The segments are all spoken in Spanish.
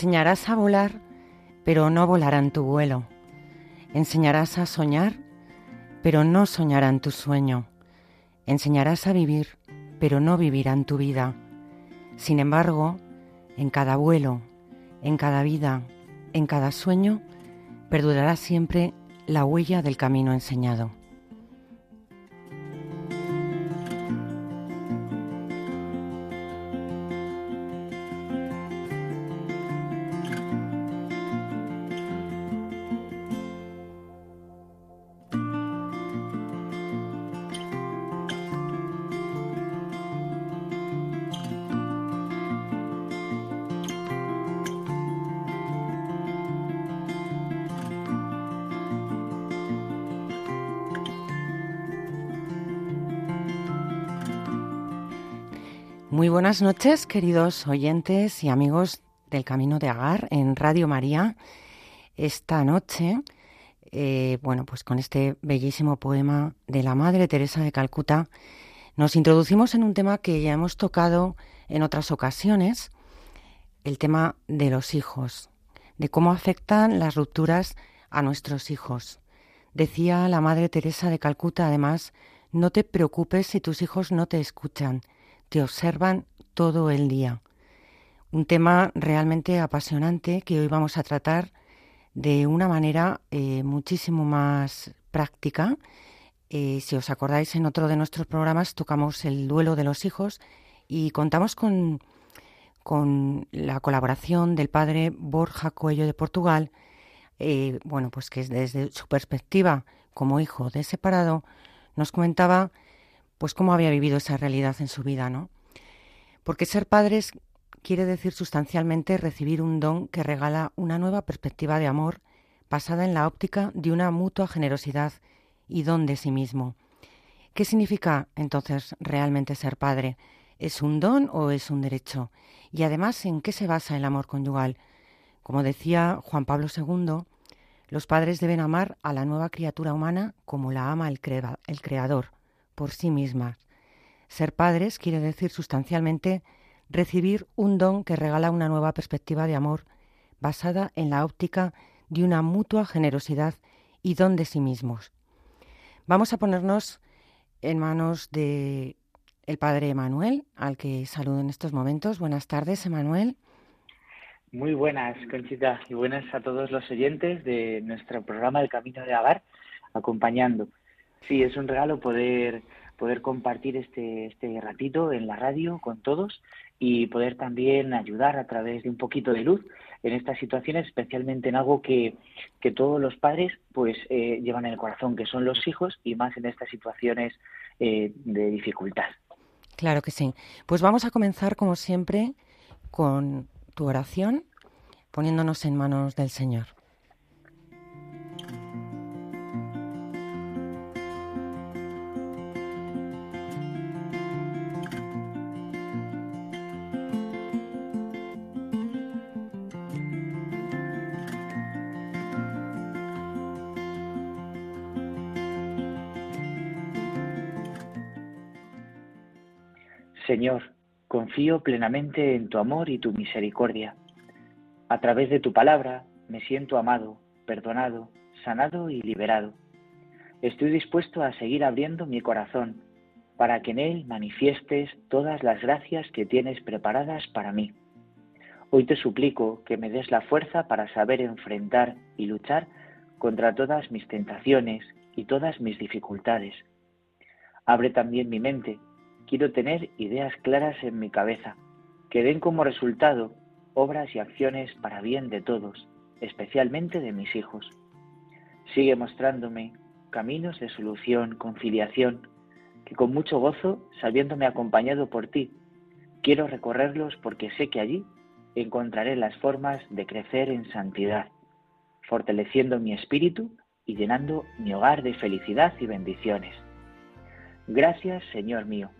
Enseñarás a volar, pero no volarán tu vuelo. Enseñarás a soñar, pero no soñarán tu sueño. Enseñarás a vivir, pero no vivirán tu vida. Sin embargo, en cada vuelo, en cada vida, en cada sueño, perdurará siempre la huella del camino enseñado. Muy buenas noches, queridos oyentes y amigos del Camino de Agar en Radio María. Esta noche, eh, bueno, pues con este bellísimo poema de la Madre Teresa de Calcuta, nos introducimos en un tema que ya hemos tocado en otras ocasiones, el tema de los hijos, de cómo afectan las rupturas a nuestros hijos. Decía la Madre Teresa de Calcuta, además, no te preocupes si tus hijos no te escuchan te observan todo el día. Un tema realmente apasionante que hoy vamos a tratar de una manera eh, muchísimo más práctica. Eh, si os acordáis, en otro de nuestros programas tocamos el duelo de los hijos y contamos con, con la colaboración del padre Borja Coello de Portugal, eh, bueno, pues que desde su perspectiva como hijo de separado nos comentaba pues cómo había vivido esa realidad en su vida, ¿no? Porque ser padres quiere decir sustancialmente recibir un don que regala una nueva perspectiva de amor basada en la óptica de una mutua generosidad y don de sí mismo. ¿Qué significa entonces realmente ser padre? ¿Es un don o es un derecho? Y además, ¿en qué se basa el amor conyugal? Como decía Juan Pablo II, los padres deben amar a la nueva criatura humana como la ama el, el Creador por sí mismas. Ser padres quiere decir sustancialmente recibir un don que regala una nueva perspectiva de amor basada en la óptica de una mutua generosidad y don de sí mismos. Vamos a ponernos en manos de el padre Emanuel, al que saludo en estos momentos. Buenas tardes, Emanuel. Muy buenas, Conchita, y buenas a todos los oyentes de nuestro programa El Camino de Agar, acompañando. Sí, es un regalo poder, poder compartir este, este ratito en la radio con todos y poder también ayudar a través de un poquito de luz en estas situaciones, especialmente en algo que, que todos los padres pues eh, llevan en el corazón, que son los hijos y más en estas situaciones eh, de dificultad. Claro que sí. Pues vamos a comenzar, como siempre, con tu oración, poniéndonos en manos del Señor. Señor, confío plenamente en tu amor y tu misericordia. A través de tu palabra me siento amado, perdonado, sanado y liberado. Estoy dispuesto a seguir abriendo mi corazón para que en él manifiestes todas las gracias que tienes preparadas para mí. Hoy te suplico que me des la fuerza para saber enfrentar y luchar contra todas mis tentaciones y todas mis dificultades. Abre también mi mente quiero tener ideas claras en mi cabeza, que den como resultado obras y acciones para bien de todos, especialmente de mis hijos. Sigue mostrándome caminos de solución, conciliación, que con mucho gozo, sabiéndome acompañado por ti, quiero recorrerlos porque sé que allí encontraré las formas de crecer en santidad, fortaleciendo mi espíritu y llenando mi hogar de felicidad y bendiciones. Gracias, Señor mío,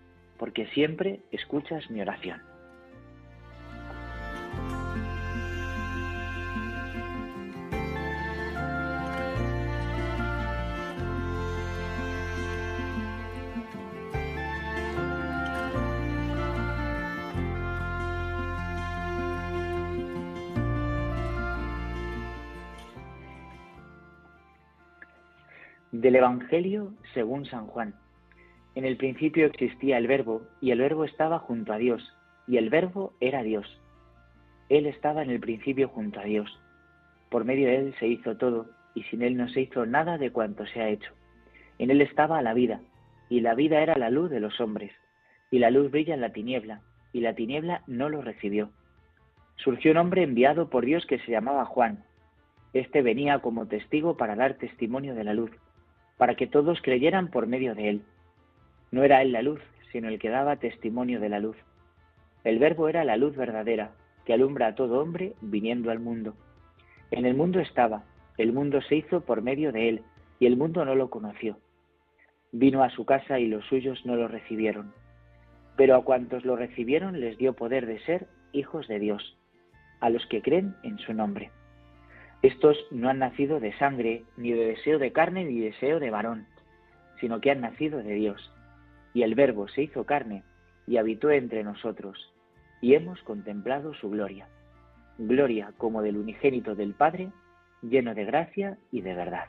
porque siempre escuchas mi oración. Del Evangelio según San Juan. En el principio existía el verbo, y el verbo estaba junto a Dios, y el verbo era Dios. Él estaba en el principio junto a Dios. Por medio de él se hizo todo, y sin él no se hizo nada de cuanto se ha hecho. En él estaba la vida, y la vida era la luz de los hombres, y la luz brilla en la tiniebla, y la tiniebla no lo recibió. Surgió un hombre enviado por Dios que se llamaba Juan. Este venía como testigo para dar testimonio de la luz, para que todos creyeran por medio de él. No era él la luz, sino el que daba testimonio de la luz. El verbo era la luz verdadera, que alumbra a todo hombre viniendo al mundo. En el mundo estaba, el mundo se hizo por medio de él, y el mundo no lo conoció. Vino a su casa y los suyos no lo recibieron. Pero a cuantos lo recibieron les dio poder de ser hijos de Dios, a los que creen en su nombre. Estos no han nacido de sangre, ni de deseo de carne, ni deseo de varón, sino que han nacido de Dios y el Verbo se hizo carne y habitó entre nosotros, y hemos contemplado su gloria, gloria como del unigénito del Padre, lleno de gracia y de verdad.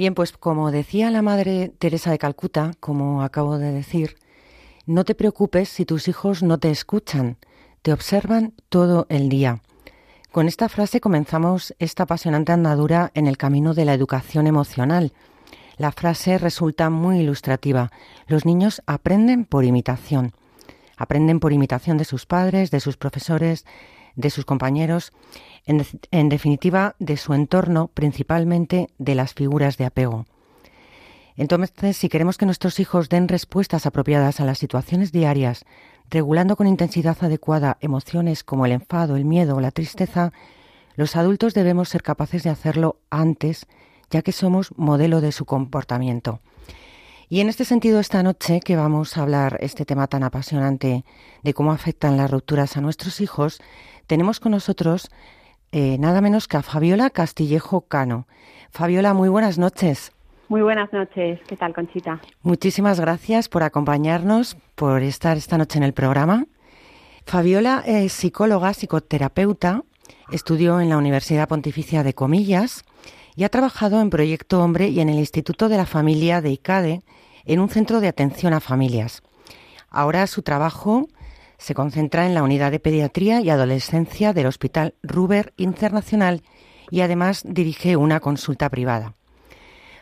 Bien, pues como decía la Madre Teresa de Calcuta, como acabo de decir, no te preocupes si tus hijos no te escuchan, te observan todo el día. Con esta frase comenzamos esta apasionante andadura en el camino de la educación emocional. La frase resulta muy ilustrativa. Los niños aprenden por imitación. Aprenden por imitación de sus padres, de sus profesores, de sus compañeros en, definitiva, de su entorno, principalmente de las figuras de apego. Entonces, si queremos que nuestros hijos den respuestas apropiadas a las situaciones diarias, regulando con intensidad adecuada emociones como el enfado, el miedo o la tristeza, los adultos debemos ser capaces de hacerlo antes, ya que somos modelo de su comportamiento. Y en este sentido, esta noche que vamos a hablar este tema tan apasionante de cómo afectan las rupturas a nuestros hijos, tenemos con nosotros eh, nada menos que a Fabiola Castillejo Cano. Fabiola, muy buenas noches. Muy buenas noches. ¿Qué tal, Conchita? Muchísimas gracias por acompañarnos, por estar esta noche en el programa. Fabiola es psicóloga, psicoterapeuta, estudió en la Universidad Pontificia de Comillas y ha trabajado en Proyecto Hombre y en el Instituto de la Familia de ICADE, en un centro de atención a familias. Ahora su trabajo se concentra en la unidad de pediatría y adolescencia del Hospital Ruber Internacional y además dirige una consulta privada.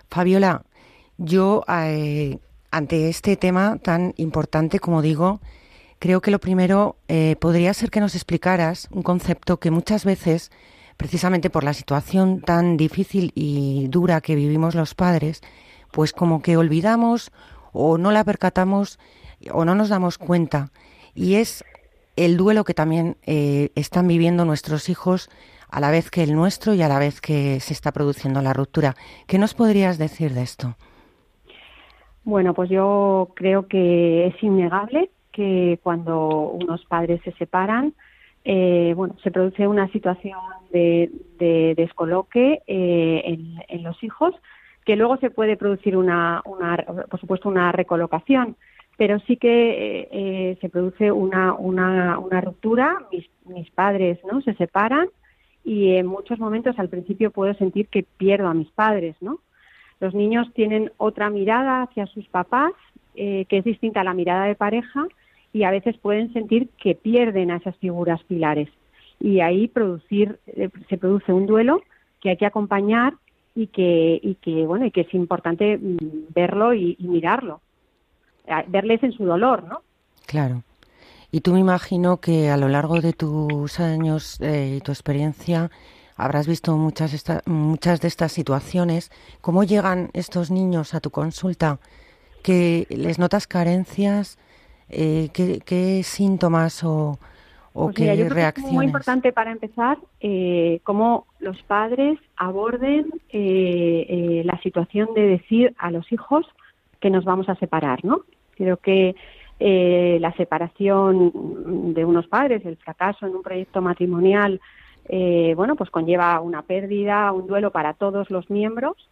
Fabiola, yo eh, ante este tema tan importante como digo, creo que lo primero eh, podría ser que nos explicaras un concepto que muchas veces, precisamente por la situación tan difícil y dura que vivimos los padres, pues como que olvidamos o no la percatamos o no nos damos cuenta y es el duelo que también eh, están viviendo nuestros hijos a la vez que el nuestro y a la vez que se está produciendo la ruptura. ¿Qué nos podrías decir de esto? Bueno, pues yo creo que es innegable que cuando unos padres se separan, eh, bueno, se produce una situación de, descoloque eh, en, los hijos, que luego se puede producir una, una, por supuesto, una recolocación pero sí que eh, se produce una, una, una ruptura, mis, mis, padres no se separan y en muchos momentos al principio puedo sentir que pierdo a mis padres, ¿no? Los niños tienen otra mirada hacia sus papás eh, que es distinta a la mirada de pareja y a veces pueden sentir que pierden a esas figuras pilares. Y ahí producir eh, se produce un duelo que hay que acompañar y que y que bueno y que es importante mm, verlo y, mirarlo verles en su dolor no claro y tú me imagino que a lo largo de tus años eh, y tu experiencia habrás visto muchas, muchas de estas situaciones. ¿Cómo llegan estos niños a tu consulta? ¿Que les notas carencias? Eh, ¿qué, síntomas o, pues qué reacciones? es muy importante para empezar eh, cómo los padres aborden eh, la situación de decir a los hijos que nos vamos a separar, ¿no? Creo que eh, la separación de unos padres, el fracaso en un proyecto matrimonial, eh, bueno, pues conlleva una pérdida, un duelo para todos los miembros.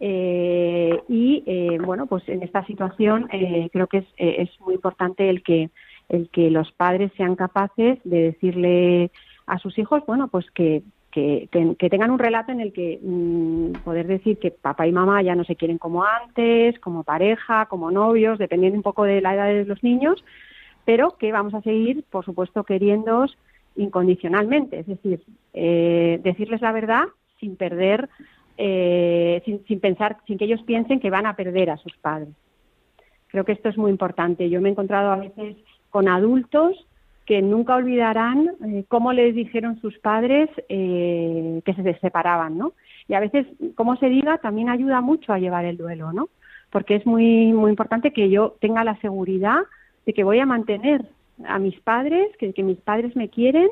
Eh, y bueno, pues en esta situación creo que es, es muy importante el que el que los padres sean capaces de decirle a sus hijos, bueno, pues que, que, tengan un relato en el que mm, poder decir que papá y mamá ya no se quieren como antes, como pareja, como novios, dependiendo un poco de la edad de los niños, pero que vamos a seguir, por supuesto, queriéndoos incondicionalmente, es decir, eh, decirles la verdad sin perder, eh, sin, sin pensar, sin que ellos piensen que van a perder a sus padres. Creo que esto es muy importante. Yo me he encontrado a veces con adultos que nunca olvidarán eh, cómo les dijeron sus padres eh, que se separaban, ¿no? Y a veces, como se diga, también ayuda mucho a llevar el duelo, ¿no? Porque es muy, muy importante que yo tenga la seguridad de que voy a mantener a mis padres, que, que mis padres me quieren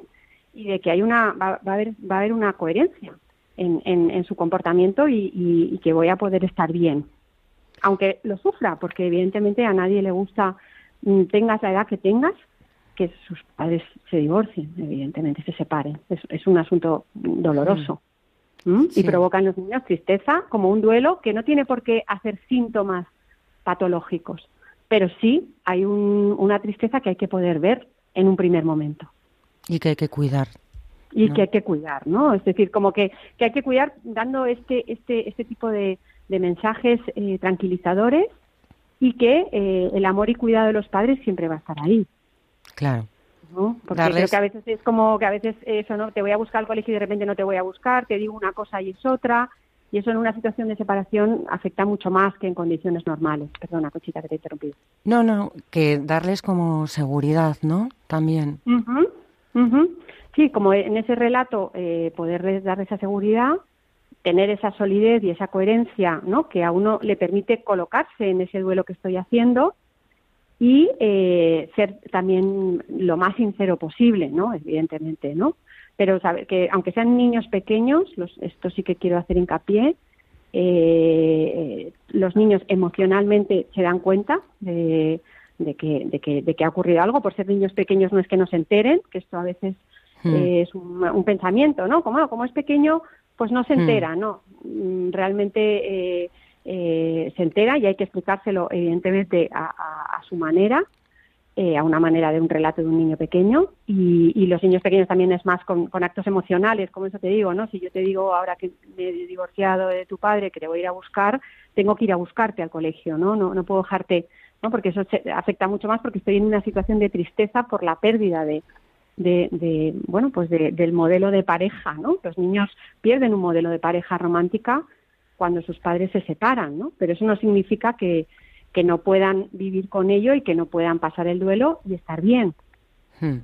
y de que hay una, va, a, haber, va a haber una coherencia en, en, su comportamiento y, y que voy a poder estar bien. Aunque lo sufra, porque evidentemente a nadie le gusta, mm, tengas la edad que tengas, que sus padres se divorcien, evidentemente, se separen. Es, un asunto doloroso. Y provoca en los niños tristeza, como un duelo que no tiene por qué hacer síntomas patológicos, pero sí hay una tristeza que hay que poder ver en un primer momento. Y que hay que cuidar. Y que hay que cuidar, ¿no? Es decir, como que, que hay que cuidar dando este, este, este tipo de, mensajes eh, tranquilizadores y que eh, el amor y cuidado de los padres siempre va a estar ahí. Claro. ¿no? Porque creo que a veces es como que a veces eso, ¿no? Te voy a buscar al colegio y de repente no te voy a buscar, te digo una cosa y es otra. Y eso en una situación de separación afecta mucho más que en condiciones normales. Perdona, Cochita, que te he interrumpido. No, no, que darles como seguridad, ¿no? También. Sí, como en ese relato, eh, poderles dar esa seguridad, tener esa solidez y esa coherencia, ¿no? Que a uno le permite colocarse en ese duelo que estoy haciendo y eh, ser también lo más sincero posible, ¿no? Evidentemente, ¿no? Pero saber que aunque sean niños pequeños, los, esto sí que quiero hacer hincapié, eh, los niños emocionalmente se dan cuenta de, que, de, que, de que ha ocurrido algo. Por ser niños pequeños no es que no se enteren, que esto a veces hmm. es un, pensamiento, ¿no? Como, como es pequeño, pues no se hmm. entera, ¿no? Mm, realmente eh, se entera y hay que explicárselo evidentemente a, su manera, eh, a una manera de un relato de un niño pequeño y, los niños pequeños también es más con, actos emocionales, como eso te digo, ¿no? Si yo te digo ahora que me he divorciado de tu padre, que te voy a ir a buscar, tengo que ir a buscarte al colegio, ¿no? No, no puedo dejarte, ¿no? Porque eso afecta mucho más porque estoy en una situación de tristeza por la pérdida de, de, bueno pues del modelo de pareja no los niños pierden un modelo de pareja romántica cuando sus padres se separan, ¿no? Pero eso no significa que, que no puedan vivir con ello y que no puedan pasar el duelo y estar bien. Hmm.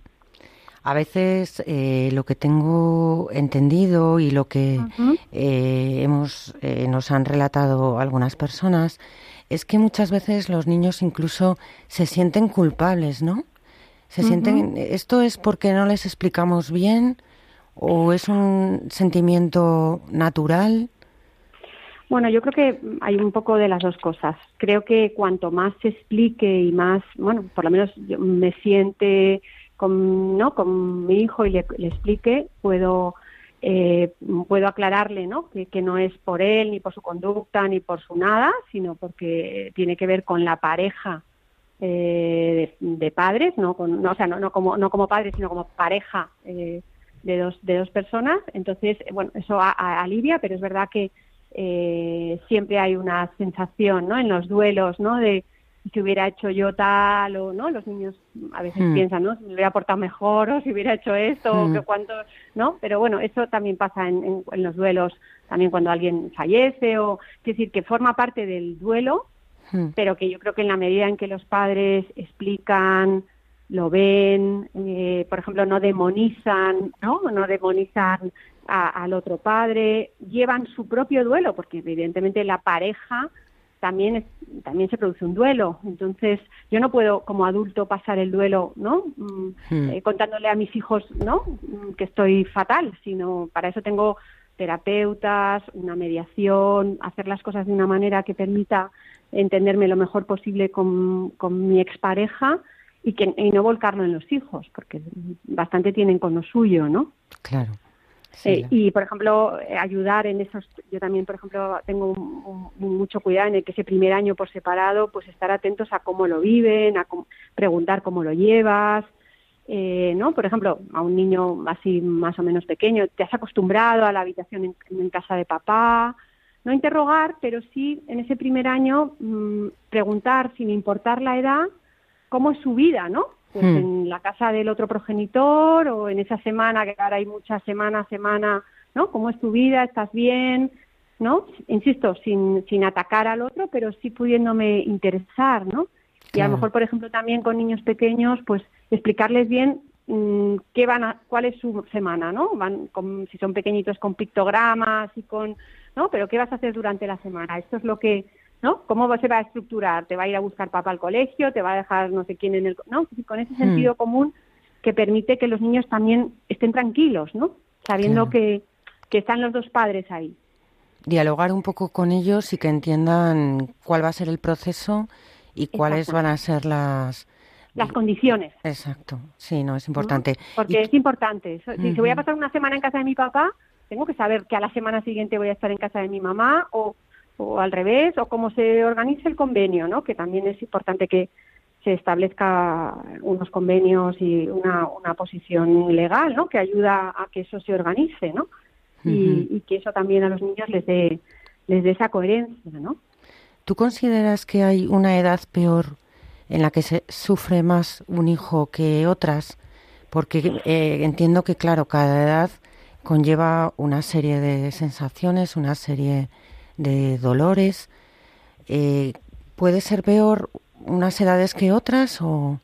A veces eh, lo que tengo entendido y lo que eh, hemos eh, nos han relatado algunas personas es que muchas veces los niños incluso se sienten culpables, ¿no? Se sienten esto es porque no les explicamos bien o es un sentimiento natural. Bueno, yo creo que hay un poco de las dos cosas. Creo que cuanto más se explique y más, bueno, por lo menos yo me siente con, ¿no? con mi hijo y le, explique, puedo eh, puedo aclararle ¿no? Que, no es por él, ni por su conducta, ni por su nada, sino porque tiene que ver con la pareja eh, de, padres, ¿no? Con, o sea, no, no, como, no como padres, sino como pareja eh, de dos, de dos personas. Entonces, bueno, eso alivia, pero es verdad que eh, siempre hay una sensación, ¿no? En los duelos, ¿no? De si hubiera hecho yo tal o, ¿no? Los niños a veces hmm. piensan, ¿no? Si me hubiera portado mejor o si hubiera hecho esto o hmm. que cuánto, ¿no? Pero bueno, eso también pasa en, en, los duelos, también cuando alguien fallece o, es decir, que forma parte del duelo, hmm. pero que yo creo que en la medida en que los padres explican, lo ven, eh, por ejemplo, no demonizan, ¿no? No demonizan al otro padre, llevan su propio duelo, porque evidentemente la pareja también también se produce un duelo. Entonces, yo no puedo como adulto pasar el duelo, ¿no? Mm, hmm. eh, contándole a mis hijos, ¿no? Mm, que estoy fatal, sino para eso tengo terapeutas, una mediación, hacer las cosas de una manera que permita entenderme lo mejor posible con, con mi expareja y, que, y no volcarlo en los hijos, porque bastante tienen con lo suyo, ¿no? Claro. Eh, y, por ejemplo, eh, ayudar en esos, yo también, por ejemplo, tengo mucho cuidado en el que ese primer año por separado, pues estar atentos a cómo lo viven, a preguntar cómo lo llevas, eh, ¿no? Por ejemplo, a un niño así más o menos pequeño, ¿te has acostumbrado a la habitación en, casa de papá? No interrogar, pero sí en ese primer año mm, preguntar, sin importar la edad, cómo es su vida, ¿no? Pues hmm. en la casa del otro progenitor o en esa semana, que ahora hay muchas semanas, semana, ¿no? ¿Cómo es tu vida? ¿Estás bien? ¿No? Insisto, sin, sin atacar al otro, pero sí pudiéndome interesar, ¿no? Y a lo mejor, por ejemplo, también con niños pequeños, pues explicarles bien mm, qué van a, cuál es su semana, ¿no? Van con, si son pequeñitos con pictogramas y con, ¿no? Pero qué vas a hacer durante la semana. Esto es lo que ¿no? ¿Cómo se va a estructurar? ¿Te va a ir a buscar papá al colegio? ¿Te va a dejar no sé quién en el... ¿no? Con ese sentido hmm. común que permite que los niños también estén tranquilos, ¿no? Sabiendo que, que están los dos padres ahí. Dialogar un poco con ellos y que entiendan cuál va a ser el proceso y cuáles van a ser las, las condiciones. Exacto, sí, no, es importante. Porque es importante. Si, voy a pasar una semana en casa de mi papá, tengo que saber que a la semana siguiente voy a estar en casa de mi mamá o o al revés, o cómo se organiza el convenio, ¿no? que también es importante que se establezca unos convenios y una, una posición legal ¿no? que ayuda a que eso se organice ¿no? y, que eso también a los niños les dé, les dé esa coherencia. ¿no? ¿Tú consideras que hay una edad peor en la que se sufre más un hijo que otras? Porque eh, entiendo que, claro, cada edad conlleva una serie de sensaciones, una serie de dolores. Eh, ¿Puede ser peor unas edades que otras o...?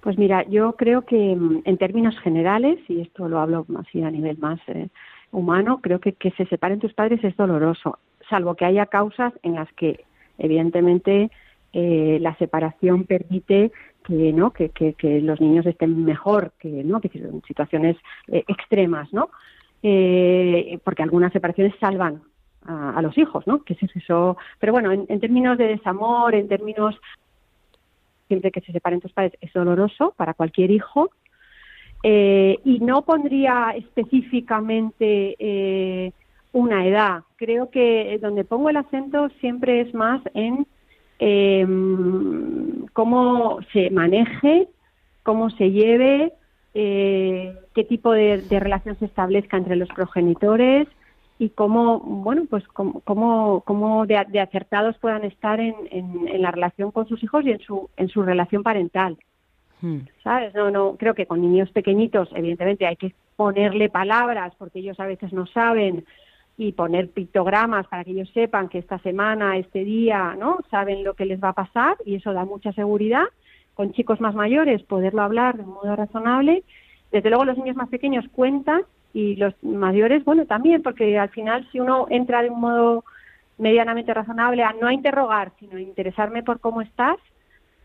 Pues mira, yo creo que mm, en términos generales, y esto lo hablo así a nivel más eh, humano, creo que que se separen tus padres es doloroso, salvo que haya causas en las que, evidentemente, eh, la separación permite que no que, que, los niños estén mejor, que no que son situaciones extremas, ¿no? porque algunas separaciones salvan a, los hijos, ¿no? Que es eso. Pero bueno, en, términos de desamor, en términos siempre que se separen tus padres es doloroso para cualquier hijo. Eh, y no pondría específicamente eh, una edad. Creo que donde pongo el acento siempre es más en em, cómo se maneje, cómo se lleve, eh, qué tipo de, relación se establezca entre los progenitores, y cómo, bueno, pues cómo, cómo, de, acertados puedan estar en, en, la relación con sus hijos y en su, en su relación parental. Hmm. ¿Sabes? No, no, creo que con niños pequeñitos, evidentemente, hay que ponerle palabras porque ellos a veces no saben y poner pictogramas para que ellos sepan que esta semana, este día, ¿no? Saben lo que les va a pasar y eso da mucha seguridad. Con chicos más mayores, poderlo hablar de modo razonable. Desde luego, los niños más pequeños cuentan y los mayores, bueno, también, porque al final si uno entra de un modo medianamente razonable a no a interrogar, sino a interesarme por cómo estás,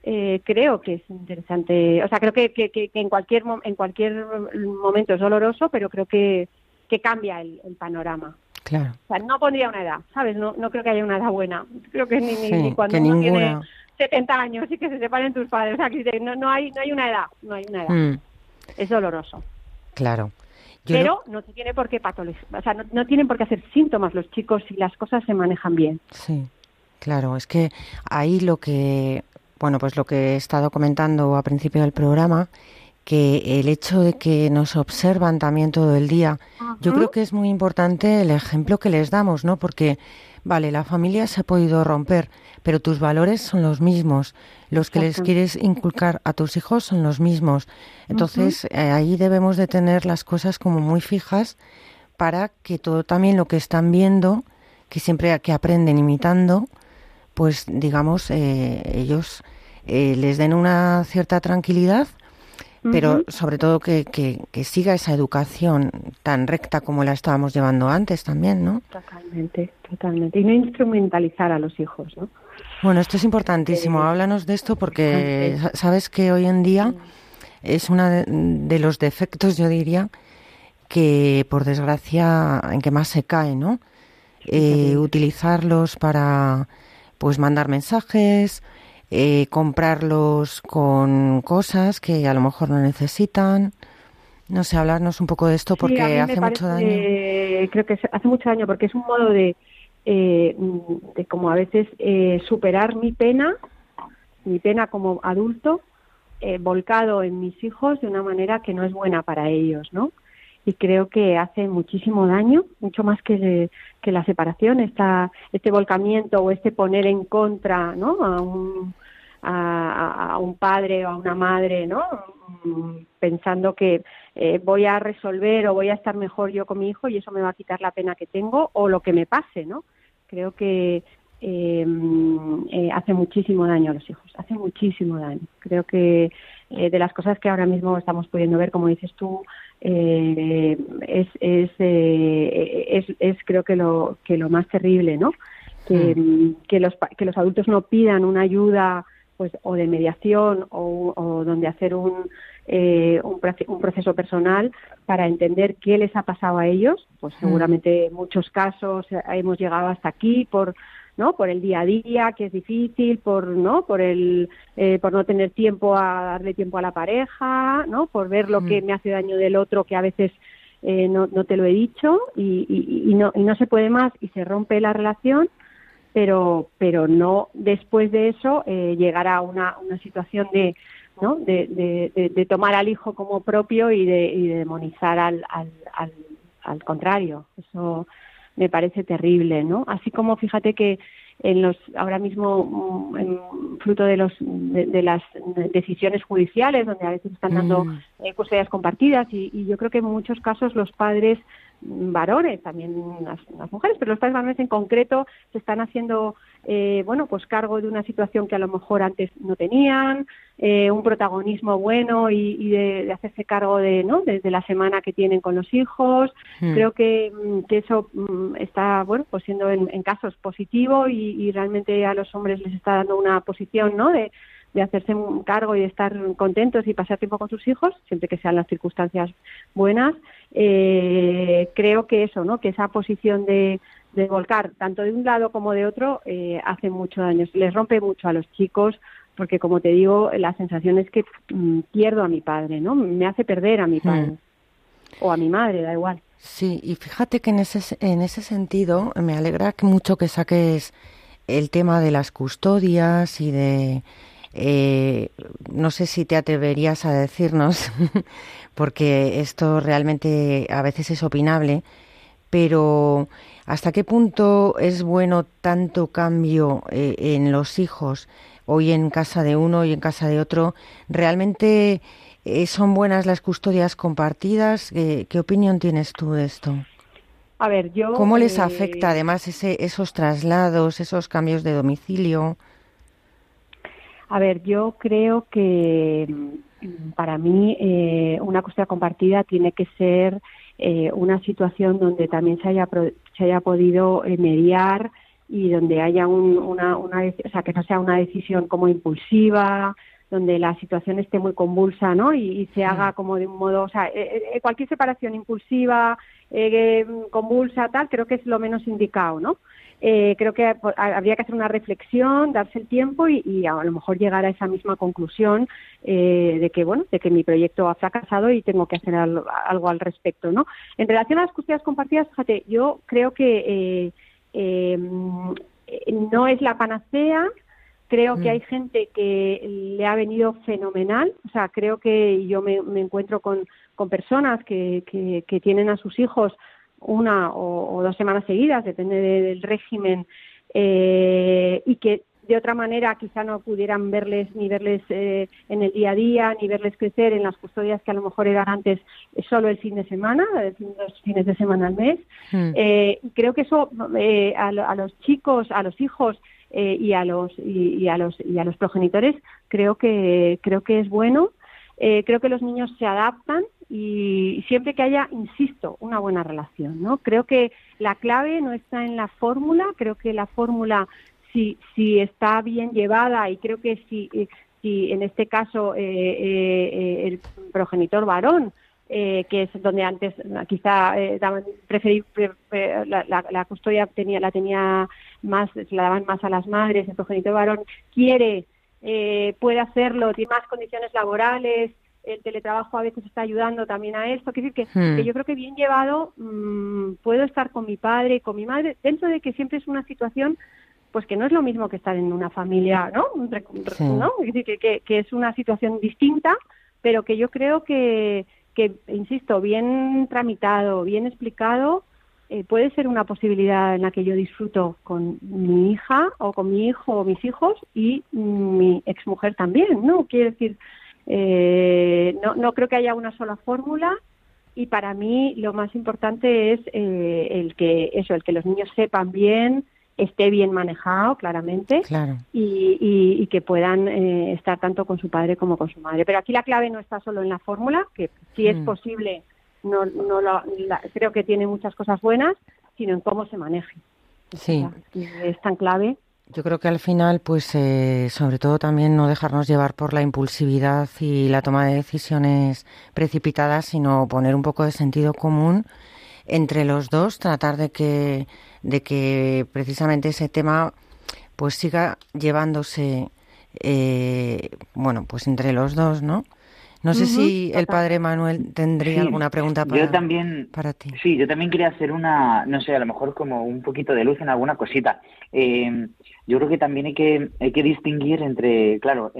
eh, creo que es interesante. O sea, creo que, que, en cualquier en cualquier momento es doloroso, pero creo que, que cambia el, panorama. Claro. O sea, no pondría una edad, ¿sabes? No, no creo que haya una edad buena. Creo que ni, ni, cuando uno tiene 70 años y que se separen tus padres. O sea, que no, no, hay, no hay una edad, no hay una edad. Mm. Es doloroso. Claro. Pero no... tiene por qué o sea, no, tienen por qué hacer síntomas los chicos si las cosas se manejan bien. Sí, claro, es que ahí lo que, bueno, pues lo que he estado comentando a principio del programa, que el hecho de que nos observan también todo el día, yo creo que es muy importante el ejemplo que les damos, ¿no? Porque, vale, la familia se ha podido romper, pero tus valores son los mismos, los que les quieres inculcar a tus hijos son los mismos. Entonces, eh, ahí debemos de tener las cosas como muy fijas para que todo también lo que están viendo, que siempre que aprenden imitando, pues digamos, eh, ellos eh, les den una cierta tranquilidad pero sobre todo que, que, siga esa educación tan recta como la estábamos llevando antes también, ¿no? Totalmente, totalmente. Y no instrumentalizar a los hijos, ¿no? Bueno, esto es importantísimo. Eh, Háblanos de esto porque sabes que hoy en día es uno de, los defectos, yo diría, que por desgracia en que más se cae, ¿no? Eh, utilizarlos para pues mandar mensajes, eh, comprarlos con cosas que a lo mejor no necesitan. No sé, hablarnos un poco de esto porque hace mucho daño. Creo que hace mucho daño porque es un modo de, eh, de como a veces eh, superar mi pena, mi pena como adulto, eh, volcado en mis hijos de una manera que no es buena para ellos, ¿no? Y creo que hace muchísimo daño, mucho más que, que la separación, esta, este volcamiento o este poner en contra, ¿no? A un, a, un padre o a una madre, ¿no? Pensando que eh, voy a resolver o voy a estar mejor yo con mi hijo y eso me va a quitar la pena que tengo o lo que me pase, ¿no? Creo que eh, eh, hace muchísimo daño a los hijos, hace muchísimo daño. Creo que de las cosas que ahora mismo estamos pudiendo ver, como dices tú, es, es, es, es, creo que lo, que lo más terrible, ¿no? Que, mm. que, los, que los adultos no pidan una ayuda pues o de mediación o, donde hacer un, eh, un, proceso personal para entender qué les ha pasado a ellos pues mm. seguramente en muchos casos hemos llegado hasta aquí por no por el día a día que es difícil por no por el eh, por no tener tiempo a darle tiempo a la pareja no por ver lo que mm. me hace daño del otro que a veces eh, no, no te lo he dicho y, y, y, no, y no se puede más y se rompe la relación pero, pero no después de eso eh, llegar a una, una situación de, ¿no? De, de, tomar al hijo como propio y de, y demonizar al, al, al, contrario. Eso me parece terrible, ¿no? Así como fíjate que en los ahora mismo mm, en, fruto de los de, las decisiones judiciales donde a veces están dando mm. Eh, custodias compartidas y, y, yo creo que en muchos casos los padres varones, también las, mujeres, pero los padres varones en concreto se están haciendo, eh, bueno, pues cargo de una situación que a lo mejor antes no tenían, eh, un protagonismo bueno y, de, hacerse cargo de, ¿no? De, la semana que tienen con los hijos. Hmm. Creo que, mm, que, eso mm, está, bueno, pues siendo en, casos positivo y, y, realmente a los hombres les está dando una posición, ¿no? De, de hacerse un cargo y de estar contentos y pasar tiempo con sus hijos, siempre que sean las circunstancias buenas, eh, creo que eso, ¿no? Que esa posición de, de volcar tanto de un lado como de otro eh, hace mucho daño, les rompe mucho a los chicos porque como te digo, la sensación es que mm, pierdo a mi padre, ¿no? Me hace perder a mi padre hmm. o a mi madre, da igual. Sí, y fíjate que en ese, en ese sentido me alegra mucho que saques el tema de las custodias y de eh, no sé si te atreverías a decirnos, porque esto realmente a veces es opinable, pero ¿hasta qué punto es bueno tanto cambio eh, en los hijos, hoy en casa de uno y en casa de otro? ¿Realmente eh, son buenas las custodias compartidas? ¿Qué opinión tienes tú de esto? A ver, yo. ¿Cómo les afecta además ese, esos traslados, esos cambios de domicilio? A ver, yo creo que mm, para mí eh, una custodia compartida tiene que ser eh, una situación donde también se haya, se haya podido eh, mediar y donde haya una, una, o sea, que no sea una decisión como impulsiva, donde la situación esté muy convulsa, ¿no? Y, se haga como de un modo, o sea, cualquier separación impulsiva, convulsa, tal, creo que es lo menos indicado, ¿no? Eh, creo que habría que hacer una reflexión, darse el tiempo y, a lo mejor llegar a esa misma conclusión eh, de que bueno, de que mi proyecto ha fracasado y tengo que hacer algo, al respecto, ¿no? En relación a las custodias compartidas, fíjate, yo creo que eh, eh, no es la panacea, Creo que mm. hay gente que le ha venido fenomenal, o sea, creo que yo me, encuentro con, con personas que, que, tienen a sus hijos una o, dos semanas seguidas, depende del régimen, eh, y que de otra manera quizá no pudieran verles ni verles eh, en el día a día, ni verles crecer en las custodias que a lo mejor eran antes solo el fin de semana, los fines de semana al mes. Hmm. Eh, creo que eso eh, a, los chicos, a los hijos y a los y, a los y a los progenitores creo que creo que es bueno. creo que los niños se adaptan y siempre que haya, insisto, una buena relación, ¿no? Creo que la clave no está en la fórmula, creo que la fórmula si, si está bien llevada y creo que si, eh, si en este caso eh, eh, el progenitor varón que es donde antes quizá eh, la, custodia tenía la tenía más la daban más a las madres el progenitor varón quiere puede hacerlo tiene más condiciones laborales el teletrabajo a veces está ayudando también a esto. Quiero decir que, hmm. yo creo que bien llevado mm, puedo estar con mi padre y con mi madre, dentro de que siempre es una situación pues que no es lo mismo que estar en una familia, ¿no? ¿no? que, que, es una situación distinta, pero que yo creo que, que insisto, bien tramitado, bien explicado, eh, puede ser una posibilidad en la que yo disfruto con mi hija o con mi hijo o mis hijos y mi exmujer también, ¿no? Quiero decir, eh, no, no creo que haya una sola fórmula y para mí lo más importante es eh, el que eso, el que los niños sepan bien, esté bien manejado, claramente, y, que puedan eh, estar tanto con su padre como con su madre. Pero aquí la clave no está solo en la fórmula, que si es mm. posible, no, no creo que tiene muchas cosas buenas, sino en cómo se maneje. Sí. es tan clave. Yo creo que al final, pues, eh, sobre todo también no dejarnos llevar por la impulsividad y la toma de decisiones precipitadas, sino poner un poco de sentido común entre los dos, tratar de que de que precisamente ese tema pues siga llevándose eh, bueno pues entre los dos no no sé si el padre Manuel tendría alguna pregunta para, yo también, para ti. Sí, yo también quería hacer una, no sé, a lo mejor como un poquito de luz en alguna cosita. Eh, yo creo que también hay que, hay que distinguir entre, claro,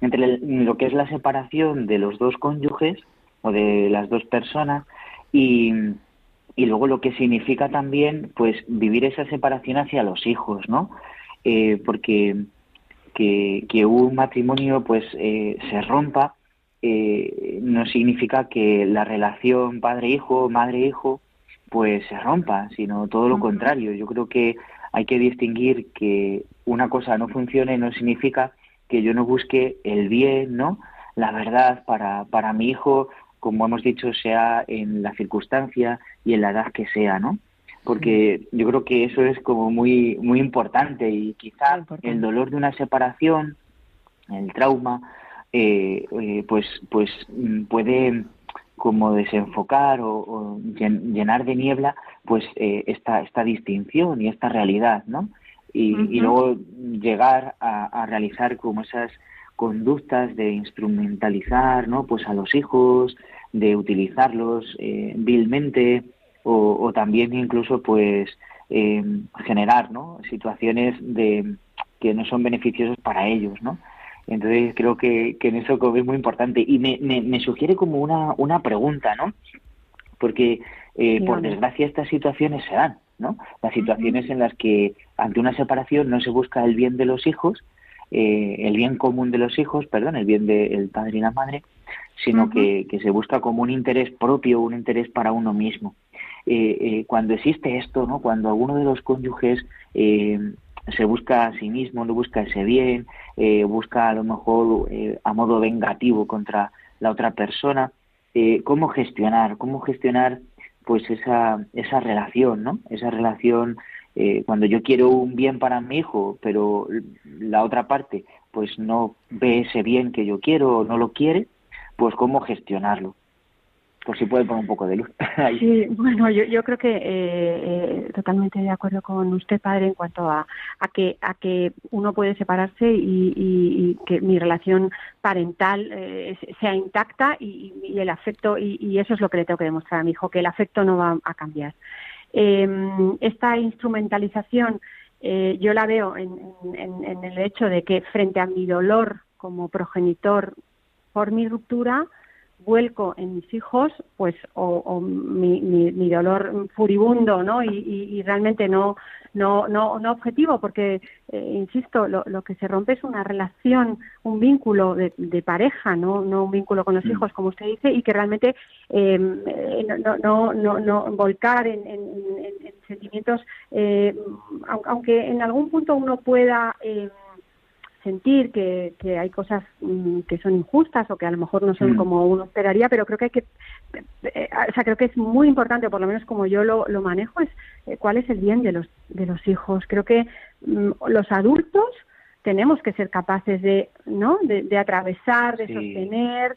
entre lo que es la separación de los dos cónyuges o de las dos personas y, y luego lo que significa también pues vivir esa separación hacia los hijos no eh, porque que, que, un matrimonio pues eh, se rompa eh, no significa que la relación padre hijo madre hijo pues se rompa sino todo lo contrario. Yo creo que hay que distinguir que una cosa no funcione no significa que yo no busque el bien no la verdad para para mi hijo como hemos dicho, sea en la circunstancia y en la edad que sea, ¿no? Porque yo creo que eso es como muy muy importante y quizá el dolor de una separación, el trauma, eh, eh, pues pues mm, puede como desenfocar o, llenar de niebla pues eh, esta esta distinción y esta realidad, ¿no? Y, luego llegar a, a realizar como esas conductas de instrumentalizar no pues a los hijos de utilizarlos eh, vilmente o, también incluso pues eh, generar no situaciones de que no son beneficiosas para ellos no entonces creo que, que en eso es muy importante. Y me, me, sugiere como una, una pregunta no porque eh, por desgracia estas situaciones se dan no las situaciones en las que ante una separación no se busca el bien de los hijos eh, el bien común de los hijos, perdón, el bien del padre y la madre, sino que, se busca como un interés propio, un interés para uno mismo. Eh, cuando existe esto, ¿no? cuando alguno de los cónyuges se busca a sí mismo, no busca ese bien, busca a lo mejor a modo vengativo contra la otra persona, ¿cómo gestionar? ¿Cómo gestionar pues esa, esa relación, ¿no? Esa relación eh, cuando yo quiero un bien para mi hijo, pero la otra parte pues no ve ese bien que yo quiero o no lo quiere, pues cómo gestionarlo. Por si puede poner un poco de luz. sí, bueno, yo, yo creo que eh, eh, totalmente de acuerdo con usted, padre, en cuanto a, a que a que uno puede separarse y, que mi relación parental sea intacta y, el afecto y, eso es lo que le tengo que demostrar a mi hijo, que el afecto no va a cambiar. Eh, esta instrumentalización eh, yo la veo en, en, el hecho de que frente a mi dolor como progenitor por mi ruptura, vuelco en mis hijos, pues, o, mi, mi, dolor furibundo, ¿no? Y, realmente no, no, no, no objetivo, porque, eh, insisto, lo, lo, que se rompe es una relación, un vínculo de, de pareja, ¿no? No un vínculo con los mm. hijos, como usted dice, y que realmente em, eh, no, no, no, no, volcar en, en, en sentimientos, eh, aunque en algún punto uno pueda eh, sentir que, que hay cosas mm, que son injustas o que a lo mejor no son mm. como uno esperaría, pero creo que hay que, eh, o sea, creo que es muy importante, por lo menos como yo lo, lo manejo, es eh, cuál es el bien de los, de los hijos. Creo que mm, los adultos tenemos que ser capaces de, ¿no? De, atravesar, de sostener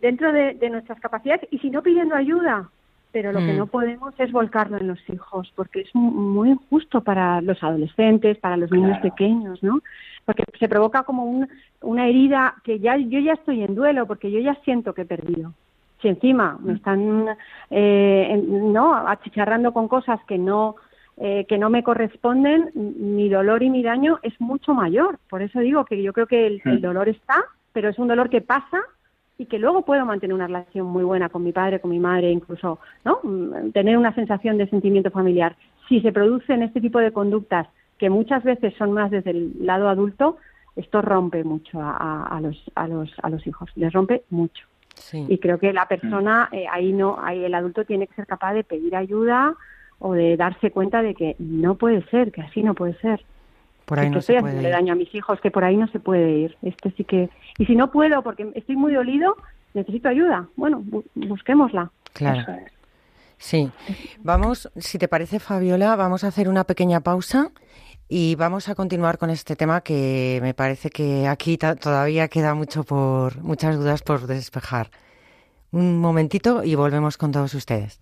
dentro de, de nuestras capacidades y si no pidiendo ayuda, pero lo que no podemos es volcarlo en los hijos, porque es muy injusto para los adolescentes, para los niños pequeños, ¿no? Porque se provoca como una herida que ya yo ya estoy en duelo porque yo ya siento que he perdido. Si encima me mm. están eh, no achicharrando con cosas que no eh, que no me corresponden, mi dolor y mi daño es mucho mayor. Por eso digo que yo creo que el, el mm. dolor está, pero es un dolor que pasa y que luego puedo mantener una relación muy buena con mi padre, con mi madre, incluso, ¿no? Mm, tener una sensación de sentimiento familiar. Si se producen este tipo de conductas que muchas veces son más desde el lado adulto, esto rompe mucho a, los, a, los, a los hijos, les rompe mucho. Y creo que la persona, eh, ahí no, ahí el adulto tiene que ser capaz de pedir ayuda o de darse cuenta de que no puede ser, que así no puede ser. Por ahí no se puede daño a mis hijos, que por ahí no se puede ir. Este sí que y si no puedo porque estoy muy dolido, necesito ayuda. Bueno, busquémosla. Claro. Sí. Vamos, si te parece, Fabiola, vamos a hacer una pequeña pausa y vamos a continuar con este tema que me parece que aquí todavía queda mucho por, muchas dudas por despejar. Un momentito y volvemos con todos ustedes.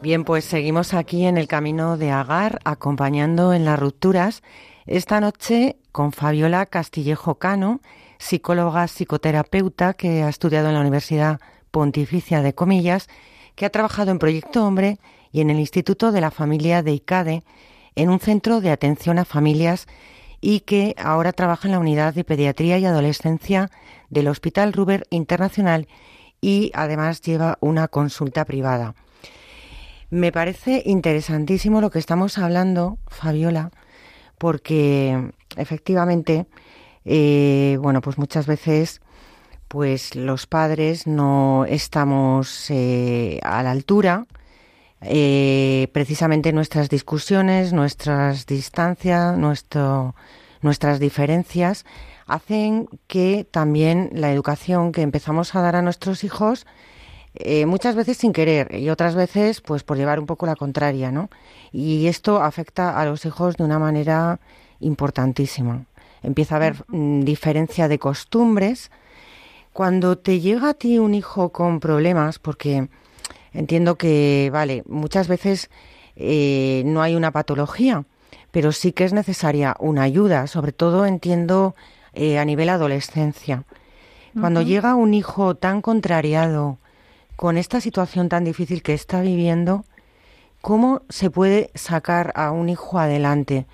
Bien, pues seguimos aquí en el camino de Agar, acompañando en las rupturas. Esta noche con Fabiola Castillejo Cano, psicóloga psicoterapeuta que ha estudiado en la Universidad Pontificia de Comillas, que ha trabajado en Proyecto Hombre y en el Instituto de la Familia de ICADE, en un centro de atención a familias y que ahora trabaja en la unidad de pediatría y adolescencia del Hospital Ruber Internacional y además lleva una consulta privada. Me parece interesantísimo lo que estamos hablando, Fabiola, porque efectivamente, eh, bueno, pues muchas veces, pues los padres no estamos eh, a la altura. Eh, precisamente nuestras discusiones, nuestras distancias, nuestro, nuestras diferencias hacen que también la educación que empezamos a dar a nuestros hijos eh, muchas veces sin querer y otras veces pues por llevar un poco la contraria, ¿no? Y esto afecta a los hijos de una manera importantísima. empieza a haber mm, diferencia de costumbres. Cuando te llega a ti un hijo con problemas, porque entiendo que, vale, muchas veces eh, no hay una patología, pero sí que es necesaria una ayuda, sobre todo entiendo eh, a nivel adolescencia. Cuando llega un hijo tan contrariado, con esta situación tan difícil que está viviendo, ¿cómo se puede sacar a un hijo adelante?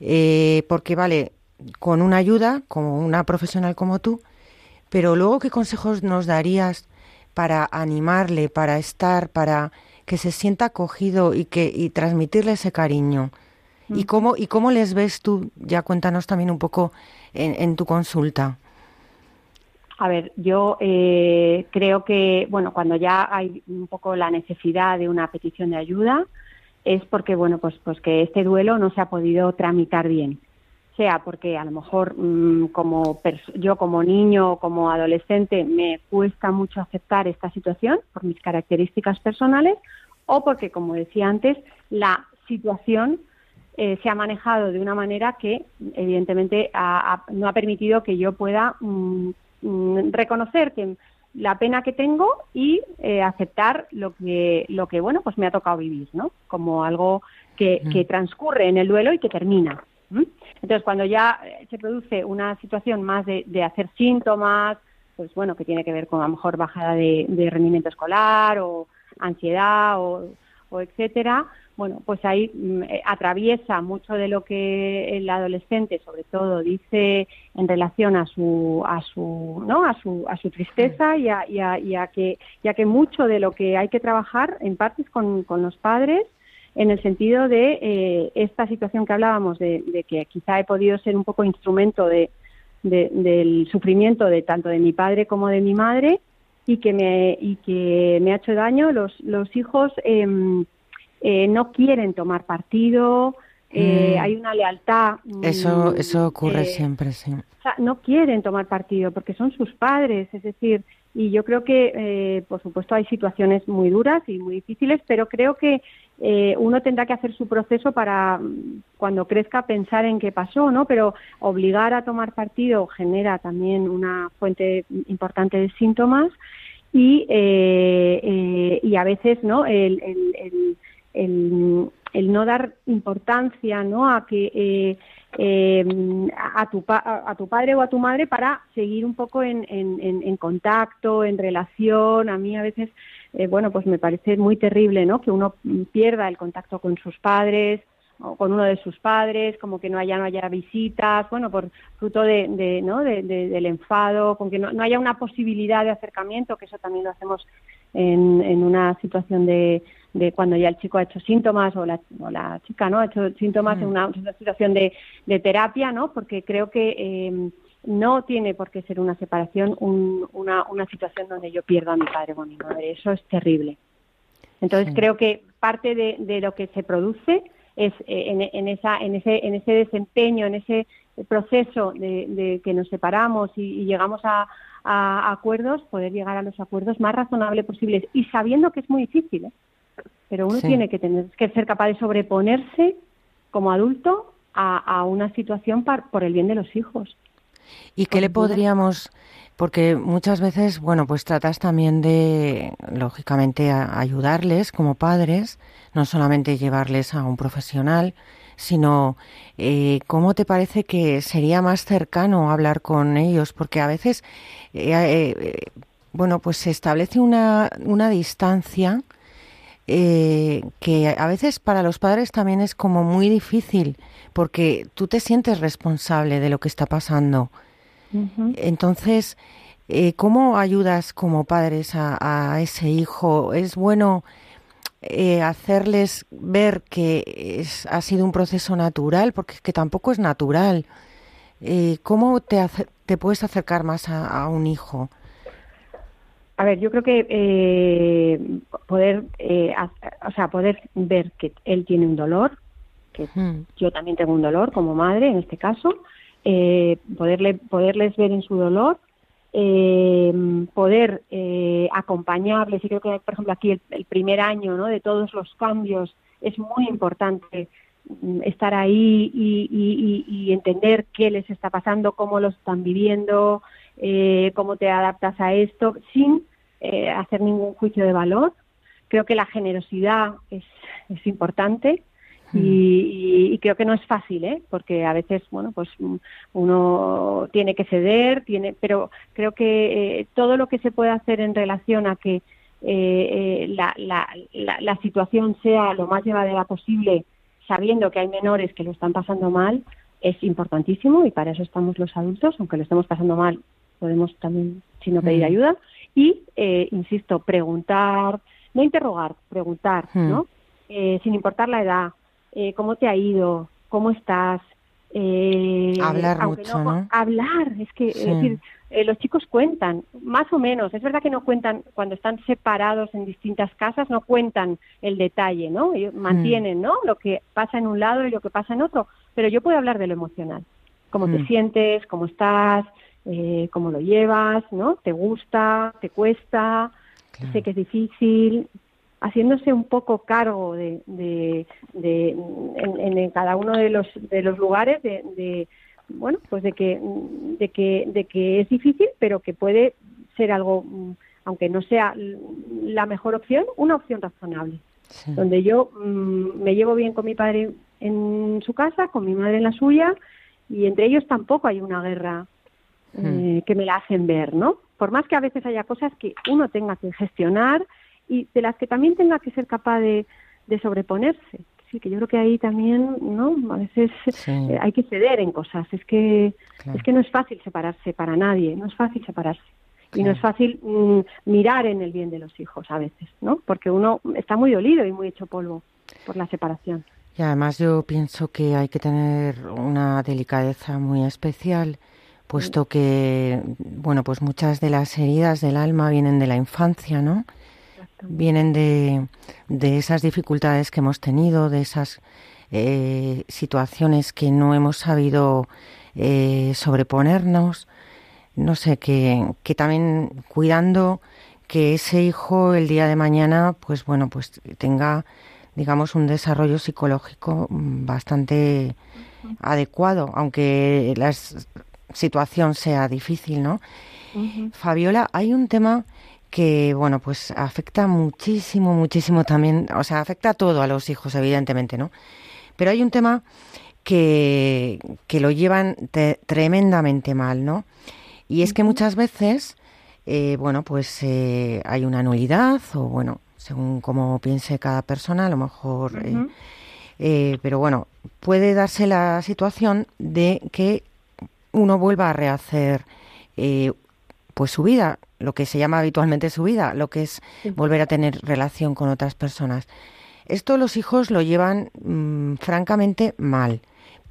Eh, porque, vale, con una ayuda, como una profesional como tú, pero luego, ¿qué consejos nos darías para animarle, para estar, para que se sienta acogido y que y transmitirle ese cariño? ¿Y cómo, ¿Y cómo les ves tú? Ya cuéntanos también un poco en, tu consulta. A ver, yo eh, creo que, bueno, cuando ya hay un poco la necesidad de una petición de ayuda, es porque, bueno, pues, pues que este duelo no se ha podido tramitar bien. Sea porque a lo mejor mm, como yo como niño o como adolescente me cuesta mucho aceptar esta situación por mis características personales o porque, como decía antes, la situación eh, se ha manejado de una manera que evidentemente no ha permitido que yo pueda mm, mm, reconocer que la pena que tengo y eh, aceptar lo que lo que bueno pues me ha tocado vivir no como algo que, mm. transcurre en el duelo y que termina entonces cuando ya eh, se produce una situación más de, hacer síntomas pues bueno que tiene que ver con a lo mejor bajada de, rendimiento escolar o ansiedad o, o etcétera bueno, pues ahí mm, eh, atraviesa mucho de lo que el adolescente, sobre todo, dice en relación a su, a su, ¿no? a su, a su tristeza y a, y, a, que, ya que mucho de lo que hay que trabajar en parte es con, los padres en el sentido de eh, esta situación que hablábamos de, que quizá he podido ser un poco instrumento de, del sufrimiento de tanto de mi padre como de mi madre y que me y que me ha hecho daño los los hijos eh, eh, no quieren tomar partido, eh, mm. hay una lealtad. Eso, mm, eso ocurre siempre, sí. O sea, no quieren tomar partido porque son sus padres, es decir, y yo creo que, eh, por supuesto, hay situaciones muy duras y muy difíciles, pero creo que uno tendrá que hacer su proceso para, mm, cuando crezca, pensar en qué pasó, ¿no? Pero obligar a tomar partido genera también una fuente importante de síntomas y, y a veces, ¿no? el, el el, no dar importancia ¿no? a que eh, eh, a, tu, a, tu padre o a tu madre para seguir un poco en, en, contacto, en relación. A mí a veces, eh, bueno, pues me parece muy terrible, ¿no? Que uno pierda el contacto con sus padres o con uno de sus padres, como que no haya no haya visitas, bueno, por fruto de, ¿no? del enfado, con que no, no, haya una posibilidad de acercamiento, que eso también lo hacemos en, en una situación de, de cuando ya el chico ha hecho síntomas o la, o la chica no ha hecho síntomas en mm. una, situación de, de, terapia, ¿no? Porque creo que eh, no tiene por qué ser una separación una, una situación donde yo pierdo a mi padre o a mi madre. Eso es terrible. Entonces creo que parte de, de, lo que se produce es eh, en, en, esa, en, ese, en ese desempeño, en ese proceso de, de que nos separamos y, llegamos a, a, acuerdos, poder llegar a los acuerdos más razonables posibles y sabiendo que es muy difícil. ¿eh? Pero uno tiene que tener que ser capaz de sobreponerse como adulto a, una situación por el bien de los hijos. ¿Y qué le podríamos, porque muchas veces, bueno, pues tratas también de, lógicamente, ayudarles como padres, no solamente llevarles a un profesional, sino eh, cómo te parece que sería más cercano hablar con ellos, porque a veces, eh, eh, bueno, pues se establece una, una distancia eh, que a veces para los padres también es como muy difícil porque tú te sientes responsable de lo que está pasando. Entonces, eh, ¿cómo ayudas como padres a, ese hijo? ¿Es bueno eh, hacerles ver que ha sido un proceso natural? Porque es que tampoco es natural. ¿Cómo te, te puedes acercar más a un hijo? A ver, yo creo que eh, poder, eh, o sea, poder ver que él tiene un dolor, que yo también tengo un dolor como madre en este caso, eh, poderle, poderles ver en su dolor, poder acompañarles. Y creo que, por ejemplo, aquí el, primer año, ¿no? De todos los cambios es muy importante mm, estar ahí y, entender qué les está pasando, cómo lo están viviendo, eh, cómo te adaptas a esto, sin eh, hacer ningún juicio de valor. Creo que la generosidad es, es importante y, creo que no es fácil, ¿eh? porque a veces, bueno, pues mm, uno tiene que ceder, tiene, pero creo que eh, todo lo que se puede hacer en relación a que eh, la, la, la, situación sea lo más llevadera posible, sabiendo que hay menores que lo están pasando mal, es importantísimo y para eso estamos los adultos, aunque lo estemos pasando mal, podemos también, si no pedir ayuda. Y, insisto, preguntar, no interrogar, preguntar, ¿no? sin importar la edad, eh, cómo te ha ido, cómo estás. Eh, hablar mucho, no, Hablar, es que decir, eh, los chicos cuentan, más o menos. Es verdad que no cuentan cuando están separados en distintas casas, no cuentan el detalle, ¿no? Ellos mantienen, mm. ¿no? Lo que pasa en un lado y lo que pasa en otro. Pero yo puedo hablar de lo emocional, cómo te mm. sientes, cómo estás, eh, cómo lo llevas, ¿no? ¿Te gusta? ¿Te cuesta? Sé que es difícil haciéndose un poco cargo de, de, en, cada uno de los de los lugares de, bueno pues de que de que de que es difícil pero que puede ser algo aunque no sea la mejor opción una opción razonable donde yo mm, me llevo bien con mi padre en su casa con mi madre en la suya y entre ellos tampoco hay una guerra. Eh, que me la hacen ver no por más que a veces haya cosas que uno tenga que gestionar y de las que también tenga que ser capaz de, sobreponerse. Sí, que yo creo que ahí también, ¿no? A veces eh, hay que ceder en cosas. Es que es que no es fácil separarse para nadie, no es fácil separarse. Y no es fácil mm, mirar en el bien de los hijos a veces, ¿no? Porque uno está muy dolido y muy hecho polvo por la separación. Y además yo pienso que hay que tener una delicadeza muy especial, puesto que, bueno, pues muchas de las heridas del alma vienen de la infancia, ¿no? vienen de, de esas dificultades que hemos tenido, de esas eh, situaciones que no hemos sabido eh, sobreponernos. No sé, que, que también cuidando que ese hijo el día de mañana, pues bueno, pues tenga, digamos, un desarrollo psicológico bastante adecuado, aunque la situación sea difícil, ¿no? Fabiola, hay un tema que bueno pues afecta muchísimo muchísimo también o sea afecta a todo a los hijos evidentemente no pero hay un tema que, que lo llevan tremendamente mal no y es que muchas veces eh, bueno pues eh, hay una nulidad o bueno según como piense cada persona a lo mejor eh, pero bueno puede darse la situación de que uno vuelva a rehacer pues su vida lo que se llama habitualmente su vida, lo que es volver a tener relación con otras personas. Esto los hijos lo llevan mm, francamente mal.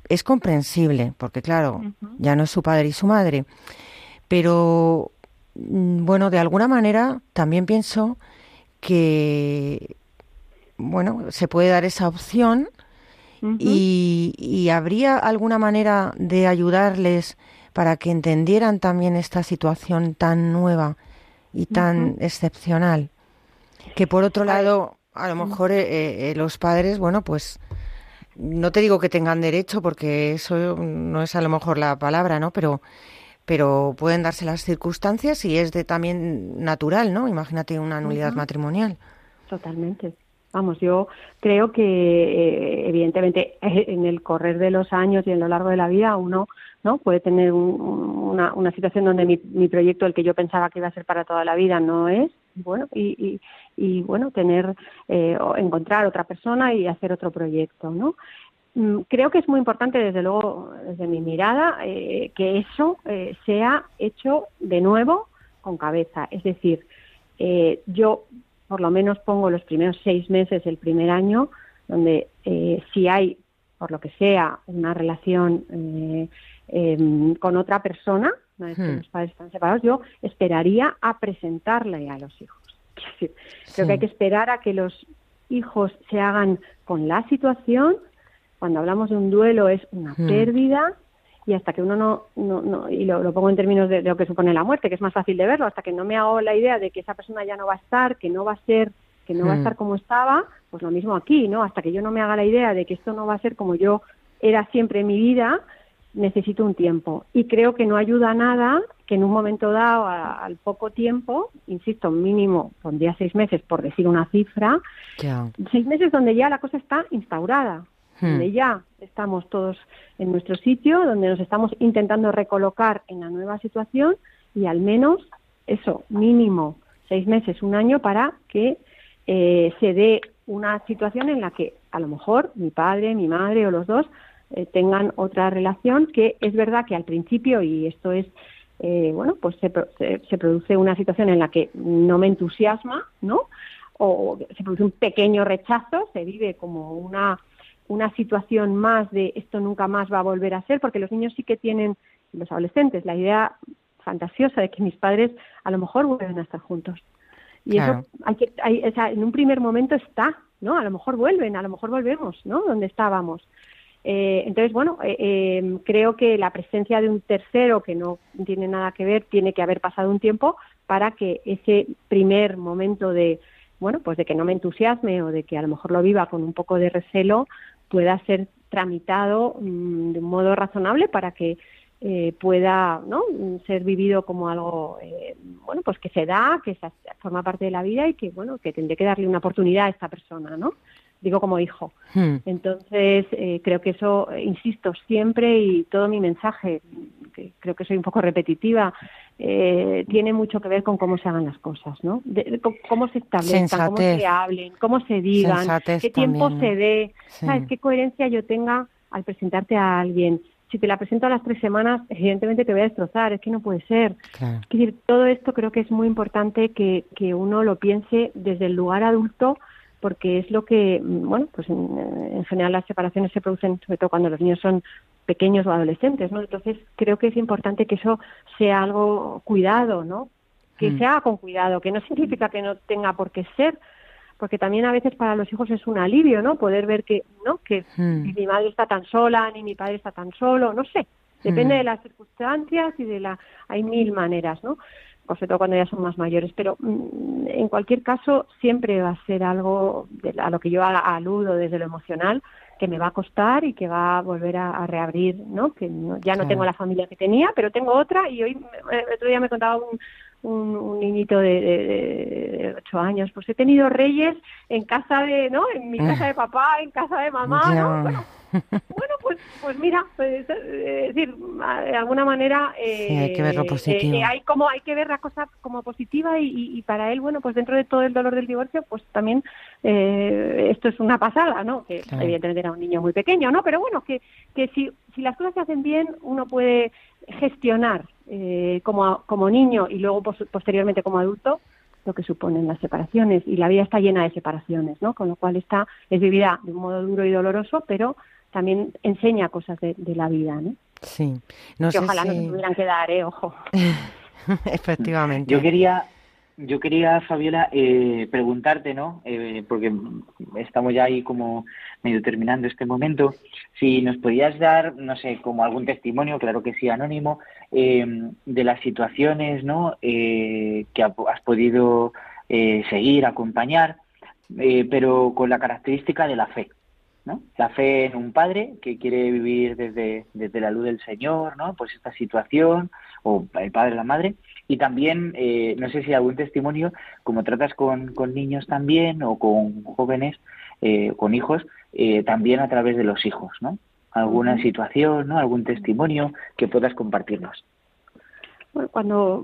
Es comprensible, porque claro, ya no es su padre y su madre, pero mm, bueno, de alguna manera también pienso que bueno, se puede dar esa opción y, y habría alguna manera de ayudarles para que entendieran también esta situación tan nueva y tan excepcional. Que por otro lado, a lo mejor eh, eh, los padres, bueno, pues no te digo que tengan derecho, porque eso no es a lo mejor la palabra, ¿no? Pero, pero pueden darse las circunstancias y es de también natural, ¿no? Imagínate una nulidad matrimonial. Totalmente. Vamos, yo creo que eh, evidentemente en el correr de los años y en lo largo de la vida uno no puede tener una, una, situación donde mi, mi, proyecto el que yo pensaba que iba a ser para toda la vida no es. Bueno y, y, y bueno tener eh, encontrar otra persona y hacer otro proyecto no mm, creo que es muy importante desde luego desde mi mirada eh, que eso eh, sea hecho de nuevo con cabeza. Es decir eh, yo por lo menos pongo los primeros seis meses el primer año, donde eh, si hay, por lo que sea, una relación eh, em, con otra persona, no es que hmm. los padres están separados, yo esperaría a presentarle a los hijos. creo que hay que esperar a que los hijos se hagan con la situación. Cuando hablamos de un duelo es una hmm. pérdida, y hasta que uno no, no, no y lo, pongo en términos de, lo que supone la muerte, que es más fácil de verlo, hasta que no me hago la idea de que esa persona ya no va a estar, que no va a ser, que no va a Mm. estar como estaba, pues lo mismo aquí, ¿no? Hasta que yo no me haga la idea de que esto no va a ser como yo era siempre en mi vida, necesito un tiempo. Y creo que no ayuda nada que en un momento dado, a- al poco tiempo, insisto, mínimo, pondría seis meses por decir una cifra, seis meses donde ya la cosa está instaurada, Hmm. donde ya estamos todos en nuestro sitio, donde nos estamos intentando recolocar en la nueva situación y al menos eso, mínimo seis meses, un año para que eh, se dé una situación en la que a lo mejor mi padre, mi madre o los dos eh, tengan otra relación que es verdad que al principio, y esto es, eh, bueno, pues se, se produce una situación en la que no me entusiasma, ¿no? O se produce un pequeño rechazo, se vive como una, una situación más de esto nunca más va a volver a ser, porque los niños sí que tienen, los adolescentes, la idea fantasiosa de que mis padres a lo mejor vuelven a estar juntos. Y Claro. eso hay que, hay, o sea, en un primer momento está, ¿no? A lo mejor vuelven, a lo mejor volvemos, ¿no? Donde estábamos. Eh, entonces, bueno, eh, eh, creo que la presencia de un tercero que no tiene nada que ver tiene que haber pasado un tiempo para que ese primer momento de, bueno, pues de que no me entusiasme o de que a lo mejor lo viva con un poco de recelo pueda ser tramitado mm, de un modo razonable para que eh, pueda ¿no? Ser vivido como algo eh, bueno pues que se da que forma parte de la vida y que bueno que tendré que darle una oportunidad a esta persona no digo como hijo. Hmm. entonces eh, creo que eso eh, insisto siempre y todo mi mensaje que creo que soy un poco repetitiva eh, tiene mucho que ver con cómo se hagan las cosas no de, de cómo- cómo se establezcan cómo se hablen cómo se digan Sensatez qué tiempo se dé. Sí. sabes qué coherencia yo tenga al presentarte a alguien si te la presento a las tres semanas evidentemente te voy a destrozar es que no puede ser. Claro. es decir, todo esto creo que es muy importante que, que uno lo piense desde el lugar adulto, porque es lo que, mm, bueno, pues en, en general las separaciones se producen sobre todo cuando los niños son pequeños o adolescentes, ¿no? Entonces creo que es importante que eso sea algo cuidado, ¿no? Que Mm. se haga con cuidado, que no significa que no tenga por qué ser, porque también a veces para los hijos es un alivio, ¿no? Poder ver que, ¿no? Que ni mi madre está tan sola, ni mi padre está tan solo, no sé. Depende Mm. de las circunstancias y de la... Hay mil maneras, ¿no? Sobre todo cuando ya son más mayores. Pero mm, en cualquier caso siempre va a ser algo de- a lo que yo aludo desde lo emocional que me va a costar y que va a volver a, a reabrir, ¿no? Que no- ya no Claro. tengo la familia que tenía, pero tengo otra y hoy, me- el otro día me contaba un, un, un niñito de, de, ocho años, pues he tenido reyes en casa de, ¿no? En mi casa de papá, en casa de mamá. ¿no? Bueno, bueno, pues, pues mira, pues, eh, es decir, de alguna manera eh, Sí, hay que ver lo eh, positivo. eh, hay como hay que ver la cosa como positiva y, y- para él, bueno, pues dentro de todo el dolor del divorcio, pues también eh, esto es una pasada, ¿no? Que Claro. evidentemente era un niño muy pequeño, ¿no? Pero bueno, que, que si, si las cosas se hacen bien, uno puede gestionar eh, como, como niño y luego pos- posteriormente como adulto lo que suponen las separaciones y la vida está llena de separaciones, ¿no? Con lo cual está es vivida de un modo duro y doloroso, pero también enseña cosas de, de la vida, ¿no? Sí. No que sé ojalá no se tuvieran que dar, ¿eh? Ojo. Efectivamente. Yo quería, yo quería, Fabiola, eh, preguntarte, ¿no? Eh, porque estamos ya ahí como medio terminando este momento. Si nos podías dar, no sé, como algún testimonio, claro que sí, anónimo, eh, de las situaciones, ¿no? Eh, que ha- has podido eh, seguir, acompañar, eh, pero con la característica de la fe. ¿No? La fe en un padre que quiere vivir desde, desde la luz del Señor, ¿no? Pues esta situación, o el padre, la madre, y también, eh, no sé si algún testimonio, como tratas con, con niños también, o con jóvenes, eh, con hijos, eh, también a través de los hijos, ¿no? Alguna situación, ¿no? Algún testimonio que puedas compartirnos. Bueno, cuando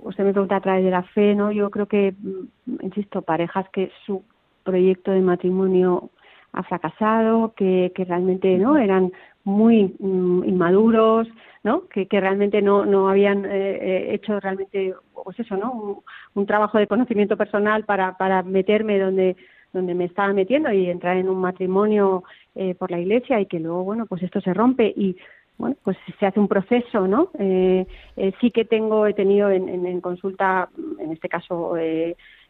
usted me pregunta a través de la fe, ¿no? Yo creo que, mm, insisto, parejas que su proyecto de matrimonio ha fracasado, que, que realmente no eran muy mm, inmaduros, ¿no? Que, que realmente no, no habían eh, eh, hecho realmente, pues eso, ¿no? Un, un trabajo de conocimiento personal para, para meterme donde donde me estaba metiendo y entrar en un matrimonio eh, por la iglesia y que luego, bueno, pues esto se rompe y bueno, pues se hace un proceso, ¿no? Eh, eh, sí que tengo, he tenido en, en, en consulta, en este caso,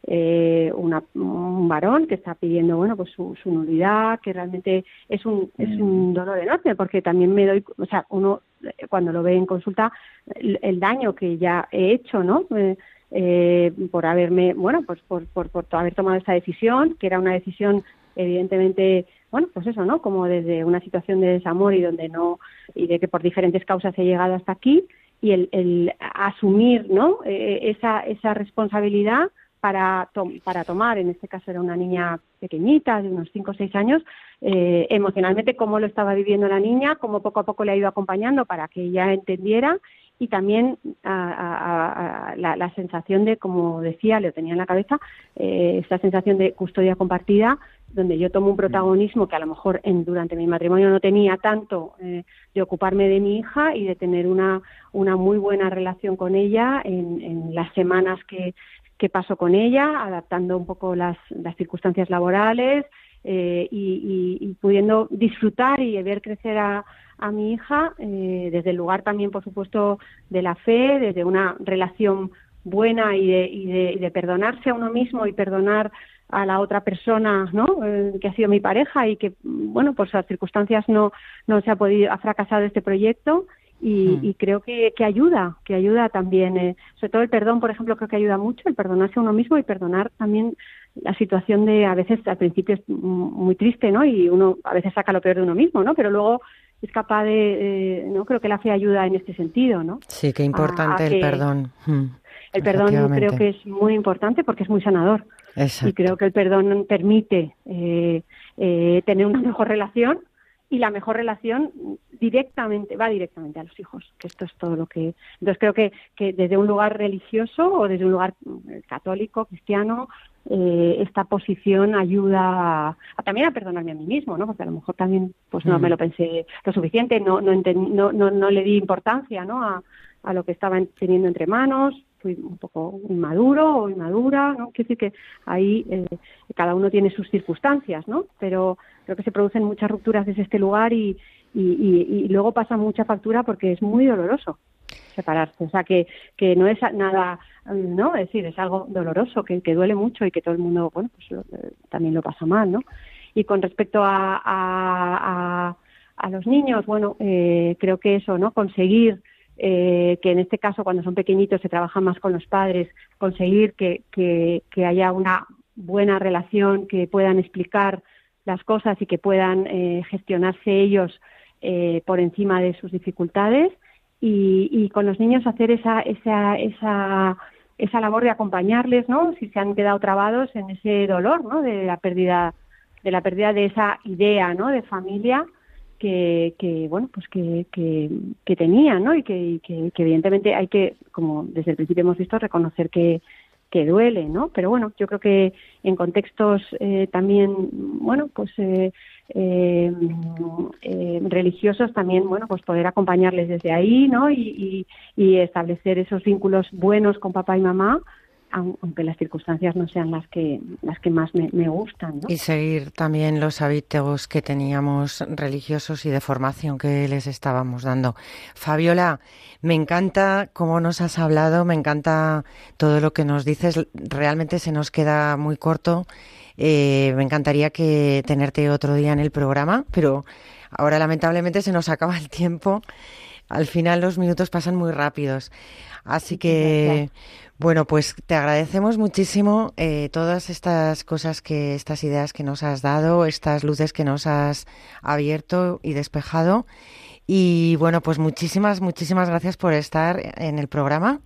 eh, una, un varón que está pidiendo, bueno, pues su, su nulidad, que realmente es un, es un dolor enorme, porque también me doy, o sea, uno eh, cuando lo ve en consulta, el, el daño que ya he hecho, ¿no? Eh, eh, por haberme, bueno, pues por, por, por haber tomado esa decisión, que era una decisión evidentemente bueno, pues eso, ¿no? Como desde una situación de desamor y donde no, y de que por diferentes causas he llegado hasta aquí, y el, el asumir, ¿no? Eh, esa, esa responsabilidad para, para tomar, en este caso era una niña pequeñita, de unos 5 o 6 años, eh, emocionalmente cómo lo estaba viviendo la niña, cómo poco a poco le ha ido acompañando para que ella entendiera y también a, la, sensación de, como decía, lo tenía en la cabeza, eh, esta sensación de custodia compartida, donde yo tomo un protagonismo que a lo mejor en, durante mi matrimonio no tenía tanto eh, de ocuparme de mi hija y de tener una, una muy buena relación con ella en, en las semanas que, que paso con ella, adaptando un poco las, las circunstancias laborales eh, y, pudiendo disfrutar y ver crecer a, mi hija eh, desde el lugar también, por supuesto, de la fe, desde una relación buena y de, y de, perdonarse a uno mismo y perdonar a la otra persona, ¿no? Eh, que ha sido mi pareja y que, bueno, por sus circunstancias no, no se ha podido, ha fracasado este proyecto y, hmm. y creo que, que, ayuda, que ayuda también, eh, sobre todo el perdón, por ejemplo, creo que ayuda mucho, el perdonarse a uno mismo y perdonar también la situación de, a veces al principio es muy triste, ¿no? Y uno a veces saca lo peor de uno mismo, ¿no? Pero luego es capaz de, no creo que la fe ayuda en este sentido, ¿no? Sí, qué importante el perdón. El perdón creo que es muy importante porque es muy sanador. Y creo que el perdón permite eh, eh, tener una mejor relación y la mejor relación directamente va directamente a los hijos que esto es todo lo que entonces creo que, que desde un lugar religioso o desde un lugar eh, católico cristiano eh, esta posición ayuda a, también a perdonarme a mí mismo, ¿no? Porque a lo mejor también pues no me lo pensé lo suficiente, no no, no, no, no le di importancia, ¿no? A, a lo que estaba teniendo entre manos, fui un poco inmaduro o inmadura, ¿no? Quiero decir que ahí eh, cada uno tiene sus circunstancias, ¿no? Pero creo que se producen muchas rupturas desde este lugar y, y, y, luego pasa mucha factura porque es muy doloroso separarse. O sea, que, que no es nada, ¿no? Es decir, es algo doloroso, que, que duele mucho y que todo el mundo, bueno, pues eh, también lo pasa mal, ¿no? Y con respecto a, a, a, los niños, bueno, eh, creo que eso, ¿no? Conseguir eh, que en este caso, cuando son pequeñitos, se trabaja más con los padres, conseguir que, que haya una buena relación, que puedan explicar las cosas y que puedan eh, gestionarse ellos eh, por encima de sus dificultades y, y con los niños hacer esa, esa, esa, esa labor de acompañarles, ¿no? Si se han quedado trabados en ese dolor, ¿no? De la pérdida, de la pérdida de esa idea, ¿no? De familia que, que bueno, pues que, que, tenían, ¿no? Y que, que, que evidentemente hay que, como desde el principio hemos visto, reconocer que, que duele, ¿no? Pero bueno, yo creo que en contextos eh, también, bueno, pues eh, eh, eh, religiosos también, bueno, pues poder acompañarles desde ahí, ¿no? Y, y, y, establecer esos vínculos buenos con papá y mamá, aunque las circunstancias no sean las que las que más me, me, gustan. ¿no? Y seguir también los hábitos que teníamos religiosos y de formación que les estábamos dando. Fabiola, me encanta cómo nos has hablado, me encanta todo lo que nos dices. Realmente se nos queda muy corto. Eh, me encantaría que tenerte otro día en el programa, pero ahora lamentablemente se nos acaba el tiempo. Al final los minutos pasan muy rápidos. Así que, bueno, pues te agradecemos muchísimo eh, todas estas cosas que, estas ideas que nos has dado, estas luces que nos has abierto y despejado. Y bueno, pues muchísimas, muchísimas gracias por estar en el programa.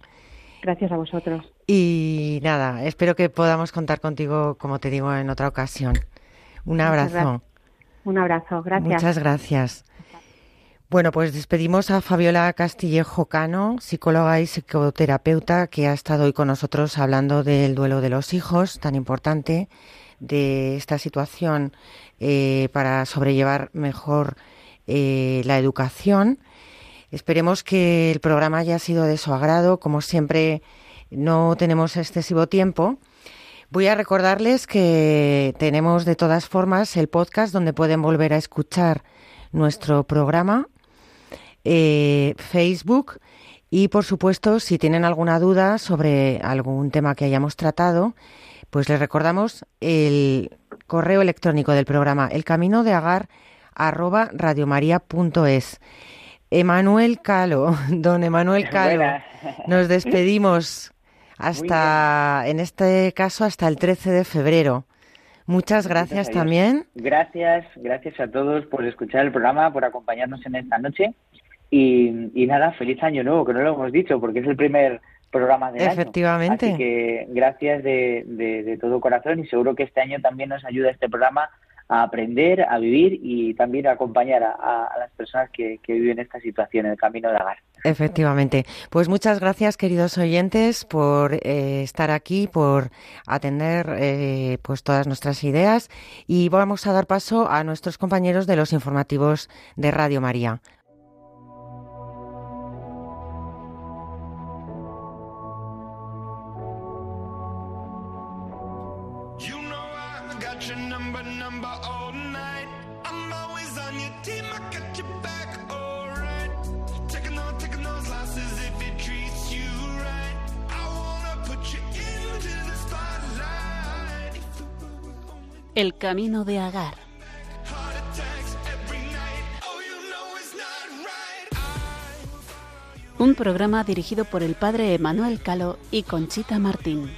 Gracias a vosotros. Y nada, espero que podamos contar contigo, como te digo, en otra ocasión. Un abrazo. Un abrazo, gracias. Muchas gracias. Bueno, pues despedimos a Fabiola Castillejo Cano, psicóloga y psicoterapeuta, que ha estado hoy con nosotros hablando del duelo de los hijos, tan importante, de esta situación eh, para sobrellevar mejor eh, la educación. Esperemos que el programa haya sido de su agrado. Como siempre, no tenemos excesivo tiempo. Voy a recordarles que tenemos de todas formas el podcast donde pueden volver a escuchar nuestro programa eh, Facebook y, por supuesto, si tienen alguna duda sobre algún tema que hayamos tratado, pues les recordamos el correo electrónico del programa, el camino de agar arroba radiomaria.es. Emanuel Calo, don Emanuel Calo, nos despedimos. hasta, en este caso, hasta el 13 de febrero. Muchas gracias también. Gracias, gracias a todos por escuchar el programa, por acompañarnos en esta noche. Y, nada, feliz año nuevo, que no lo hemos dicho, porque es el primer programa del Efectivamente. Así que gracias de, de, todo corazón y seguro que este año también nos ayuda este programa a aprender, a vivir y también a acompañar a, las personas que, viven esta situación en el camino de Agar. Efectivamente. Pues muchas gracias, queridos oyentes, por eh, estar aquí, por atender eh, pues todas nuestras ideas y vamos a dar paso a nuestros compañeros de los informativos de Radio María. El camino de Agar. Un programa dirigido por el padre Emanuel Calo y Conchita Martín.